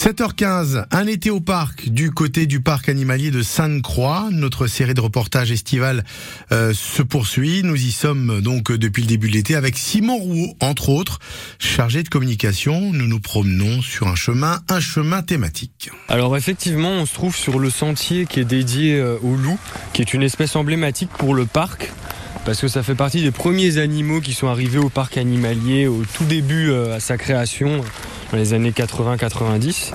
7h15, un été au parc du côté du parc animalier de Sainte-Croix. Notre série de reportages estivales euh, se poursuit. Nous y sommes donc depuis le début de l'été avec Simon Rouault, entre autres, chargé de communication. Nous nous promenons sur un chemin, un chemin thématique. Alors effectivement, on se trouve sur le sentier qui est dédié euh, au loup, qui est une espèce emblématique pour le parc parce que ça fait partie des premiers animaux qui sont arrivés au parc animalier au tout début euh, à sa création dans les années 80-90.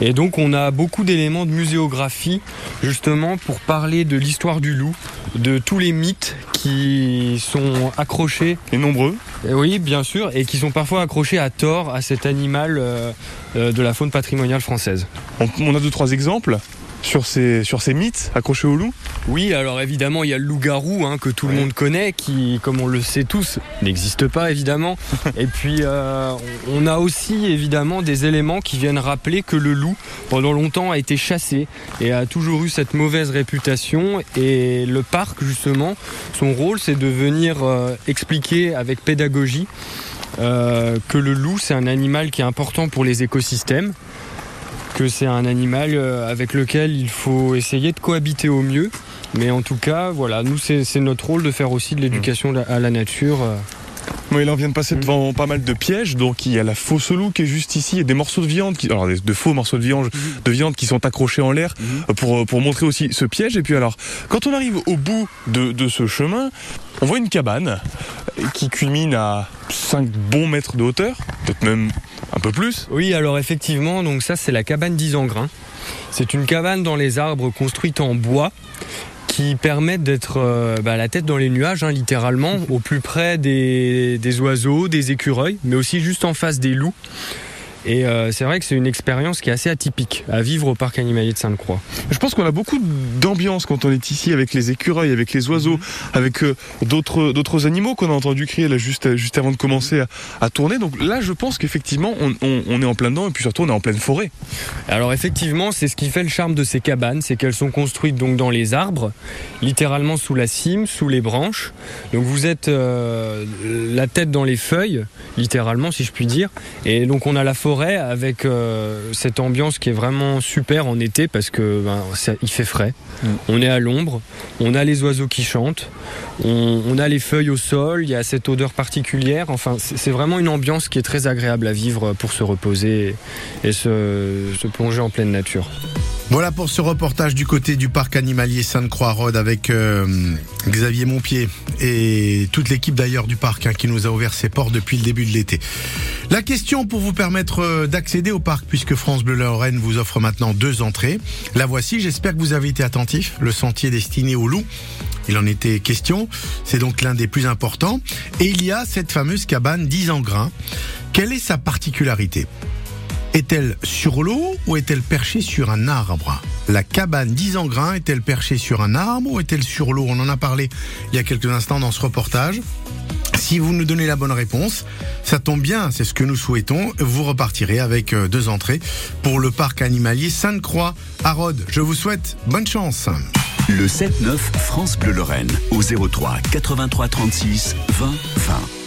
Et donc on a beaucoup d'éléments de muséographie justement pour parler de l'histoire du loup, de tous les mythes qui sont accrochés. Et nombreux. oui, bien sûr, et qui sont parfois accrochés à tort à cet animal euh, euh, de la faune patrimoniale française. On a deux, trois exemples sur ces, sur ces mythes accrochés au loup Oui, alors évidemment, il y a le loup-garou hein, que tout le monde connaît, qui, comme on le sait tous, n'existe pas évidemment. Et puis, euh, on a aussi évidemment des éléments qui viennent rappeler que le loup, pendant longtemps, a été chassé et a toujours eu cette mauvaise réputation. Et le parc, justement, son rôle, c'est de venir euh, expliquer avec pédagogie euh, que le loup, c'est un animal qui est important pour les écosystèmes que c'est un animal euh, avec lequel il faut essayer de cohabiter au mieux. Mais en tout cas, voilà, nous, c'est notre rôle de faire aussi de l'éducation à la nature. Euh. Oui, là on vient de passer devant pas mal de pièges, donc il y a la fausse loup qui est juste ici et des morceaux de viande, qui, alors de faux morceaux de viande, de viande qui sont accrochés en l'air mhm. pour, pour montrer aussi ce piège. Et puis alors, quand on arrive au bout de, de ce chemin, on voit une cabane qui culmine à 5 bons mètres de hauteur, peut-être même un peu plus. Oui, alors effectivement, donc ça c'est la cabane d'Isengrin. C'est une cabane dans les arbres construite en bois qui permettent d'être euh, bah, la tête dans les nuages, hein, littéralement, au plus près des, des oiseaux, des écureuils, mais aussi juste en face des loups. Et euh, c'est vrai que c'est une expérience qui est assez atypique à vivre au parc animalier de Sainte-Croix. Je pense qu'on a beaucoup d'ambiance quand on est ici avec les écureuils, avec les oiseaux, mhm. avec euh, d'autres d'autres animaux qu'on a entendu crier là juste juste avant de commencer à, tourner. Donc là, je pense qu'effectivement, on, on, est en plein dedans et puis surtout on est en pleine forêt. Alors effectivement, c'est ce qui fait le charme de ces cabanes, c'est qu'elles sont construites donc dans les arbres, littéralement sous la cime, sous les branches. Donc vous êtes euh, la tête dans les feuilles, littéralement si je puis dire. Et donc on a la forêt avec euh, cette ambiance qui est vraiment super en été parce que ben, il fait frais. Mm. On est à l'ombre, on a les oiseaux qui chantent, on, a les feuilles au sol, il y a cette odeur particulière. Enfin, c'est vraiment une ambiance qui est très agréable à vivre pour se reposer et se, se plonger en pleine nature. Voilà pour ce reportage du côté du parc animalier Sainte-Croix-Rode avec euh, Xavier Montpied et toute l'équipe d'ailleurs du parc hein, qui nous a ouvert ses portes depuis le début de l'été. La question pour vous permettre euh, d'accéder au parc puisque France Bleu Lorraine vous offre maintenant deux entrées. La voici, j'espère que vous avez été attentif. Le sentier destiné aux loups. Il en était question. C'est donc l'un des plus importants. Et il y a cette fameuse cabane 10 en grains. Quelle est sa particularité? Est-elle sur l'eau ou est-elle perchée sur un arbre? La cabane 10 en est-elle perchée sur un arbre ou est-elle sur l'eau? On en a parlé il y a quelques instants dans ce reportage. Si vous nous donnez la bonne réponse, ça tombe bien, c'est ce que nous souhaitons. Vous repartirez avec euh, deux entrées pour le parc animalier Sainte-Croix à Rhodes. Je vous souhaite bonne chance. Le 7-9 France Bleu Lorraine au 03 83 36 20 20.